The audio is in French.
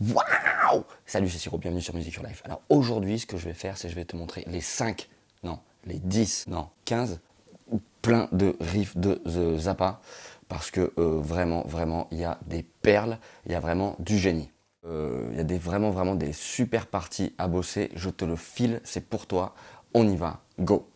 Waouh Salut, c'est Siro, bienvenue sur Music Your Life. Alors aujourd'hui, ce que je vais faire, c'est je vais te montrer les 5, non, les 10, non, 15, plein de riffs de The Zappa, parce que euh, vraiment, vraiment, il y a des perles, il y a vraiment du génie. Euh, il y a des, vraiment, vraiment des super parties à bosser, je te le file, c'est pour toi, on y va, go